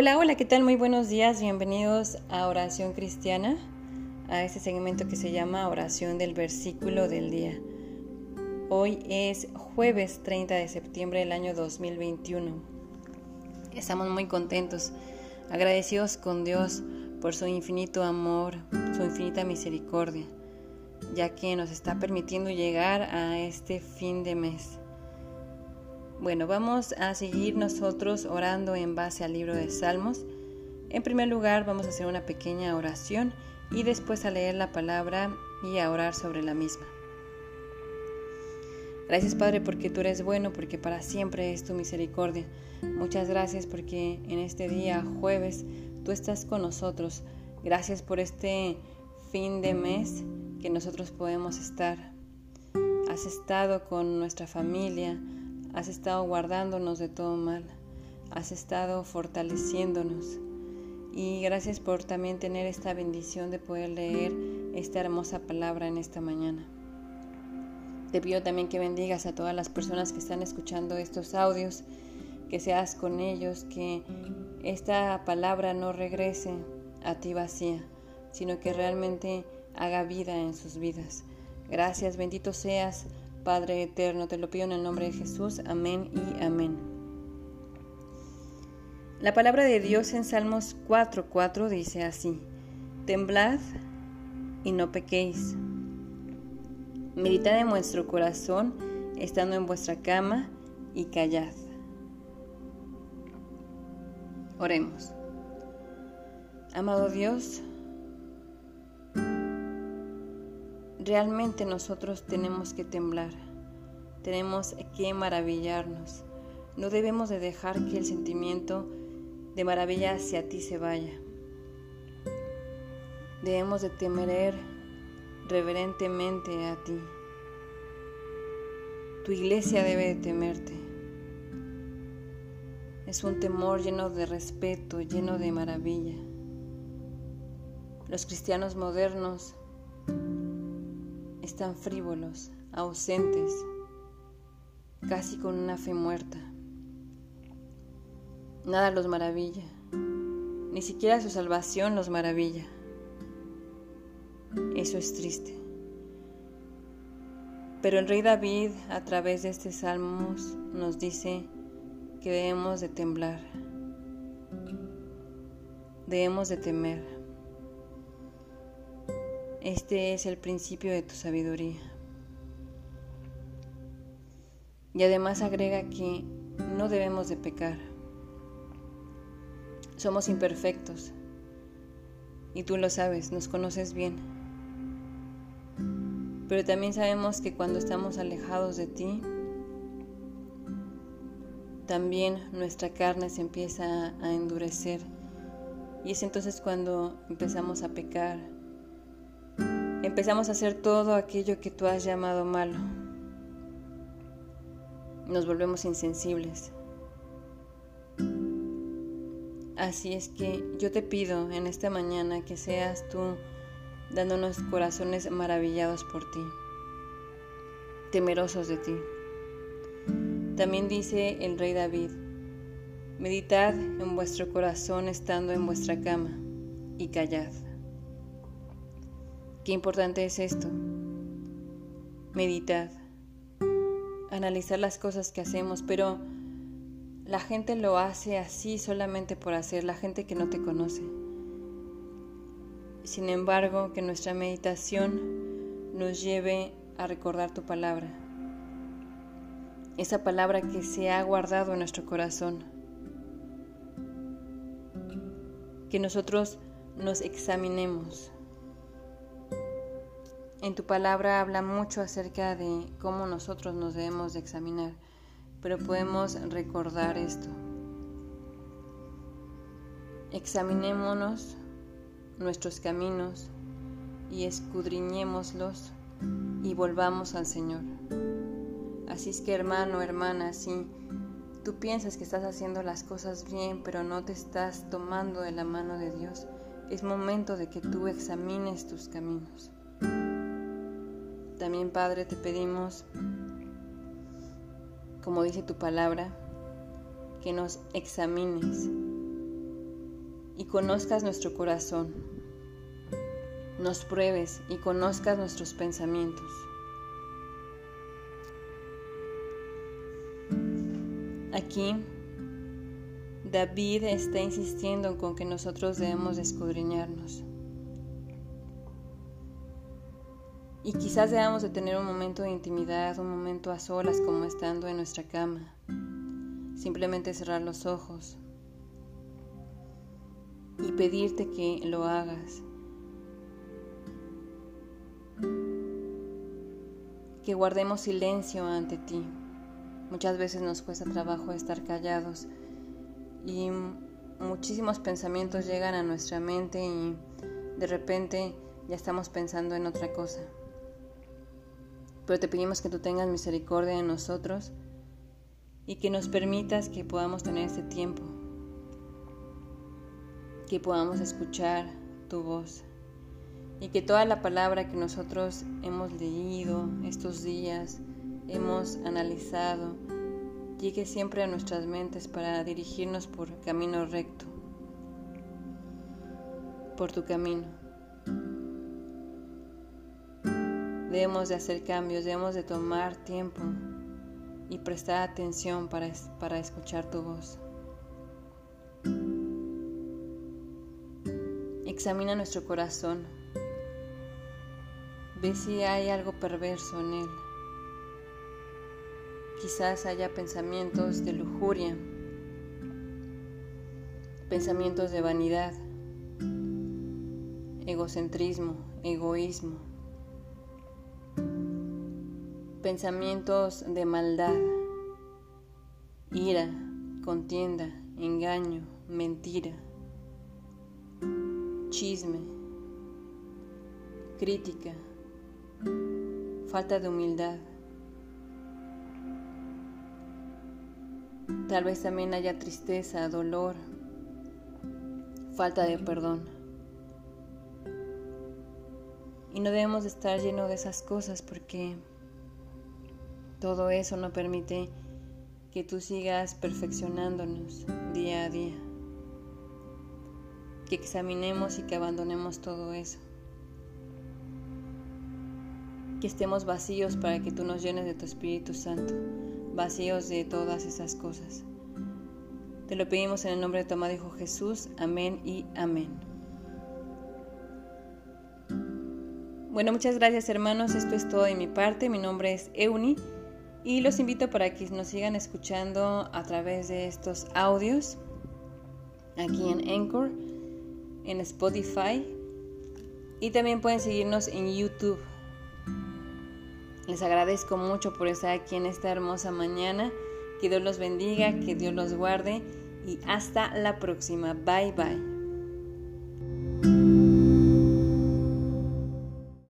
Hola, hola, ¿qué tal? Muy buenos días, bienvenidos a Oración Cristiana, a este segmento que se llama Oración del Versículo del Día. Hoy es jueves 30 de septiembre del año 2021. Estamos muy contentos, agradecidos con Dios por su infinito amor, su infinita misericordia, ya que nos está permitiendo llegar a este fin de mes. Bueno, vamos a seguir nosotros orando en base al libro de Salmos. En primer lugar, vamos a hacer una pequeña oración y después a leer la palabra y a orar sobre la misma. Gracias Padre porque tú eres bueno, porque para siempre es tu misericordia. Muchas gracias porque en este día, jueves, tú estás con nosotros. Gracias por este fin de mes que nosotros podemos estar. Has estado con nuestra familia, Has estado guardándonos de todo mal. Has estado fortaleciéndonos. Y gracias por también tener esta bendición de poder leer esta hermosa palabra en esta mañana. Te pido también que bendigas a todas las personas que están escuchando estos audios, que seas con ellos, que esta palabra no regrese a ti vacía, sino que realmente haga vida en sus vidas. Gracias, bendito seas Padre eterno, te lo pido en el nombre de Jesús. Amén y amén. La palabra de Dios en Salmos 4:4 dice así: Temblad y no pequéis. Meditad en vuestro corazón, estando en vuestra cama, y callad. Oremos. Amado Dios, realmente nosotros tenemos que temblar, tenemos que maravillarnos. No debemos de dejar que el sentimiento de maravilla hacia ti se vaya. Debemos de temer reverentemente a ti. Tu iglesia debe de temerte. Es un temor lleno de respeto, lleno de maravilla. Los cristianos modernos están frívolos, ausentes, casi con una fe muerta. Nada los maravilla, ni siquiera su salvación los maravilla. Eso es triste. Pero el rey David a través de este salmos nos dice que debemos de temblar, debemos de temer. Este es el principio de tu sabiduría. Y además agrega que no debemos de pecar. Somos imperfectos. Y tú lo sabes, nos conoces bien. Pero también sabemos que cuando estamos alejados de ti, también nuestra carne se empieza a endurecer. Y es entonces cuando empezamos a pecar, empezamos a hacer todo aquello que tú has llamado malo. Nos volvemos insensibles. Así es que yo te pido en esta mañana que seas tú dándonos corazones maravillados por ti, temerosos de ti. También dice el rey David, meditad en vuestro corazón estando en vuestra cama y callad. Qué importante es esto. Meditar, analizar las cosas que hacemos, pero la gente lo hace así solamente por hacer, la gente que no te conoce. Sin embargo, que nuestra meditación nos lleve a recordar tu palabra, esa palabra que se ha guardado en nuestro corazón, que nosotros nos examinemos en tu palabra habla mucho acerca de cómo nosotros nos debemos de examinar, pero podemos recordar esto. Examinémonos nuestros caminos y escudriñémoslos y volvamos al Señor. Así es que hermano, hermana, si tú piensas que estás haciendo las cosas bien, pero no te estás tomando de la mano de Dios, es momento de que tú examines tus caminos. También, Padre, te pedimos, como dice tu palabra, que nos examines, y conozcas nuestro corazón, nos pruebes y conozcas nuestros pensamientos. Aquí David está insistiendo con que nosotros debemos escudriñarnos. Y quizás debamos de tener un momento de intimidad, un momento a solas como estando en nuestra cama. Simplemente cerrar los ojos y pedirte que lo hagas. Que guardemos silencio ante ti. Muchas veces nos cuesta trabajo estar callados y muchísimos pensamientos llegan a nuestra mente y de repente ya estamos pensando en otra cosa. Pero te pedimos que tú tengas misericordia de nosotros y que nos permitas que podamos tener ese tiempo, que podamos escuchar tu voz y que toda la palabra que nosotros hemos leído estos días, hemos analizado, llegue siempre a nuestras mentes para dirigirnos por camino recto, por tu camino. Debemos de hacer cambios, debemos de tomar tiempo y prestar atención para, para escuchar tu voz. Examina nuestro corazón. Ve si hay algo perverso en él. Quizás haya pensamientos de lujuria, pensamientos de vanidad, egocentrismo, egoísmo, pensamientos de maldad, ira, contienda, engaño, mentira, chisme, crítica, falta de humildad. Tal vez también haya tristeza, dolor, falta de perdón. Y no debemos estar llenos de esas cosas porque todo eso no permite que tú sigas perfeccionándonos día a día. Que examinemos y que abandonemos todo eso. Que estemos vacíos para que tú nos llenes de tu Espíritu Santo vacíos de todas esas cosas. Te lo pedimos en el nombre de tu amado Hijo Jesús. Amén y amén. Bueno, muchas gracias hermanos. Esto es todo de mi parte. Mi nombre es Euni y los invito para que nos sigan escuchando a través de estos audios aquí en Anchor, en Spotify y también pueden seguirnos en YouTube. Les agradezco mucho por estar aquí en esta hermosa mañana. Que Dios los bendiga, que Dios los guarde y hasta la próxima. Bye bye.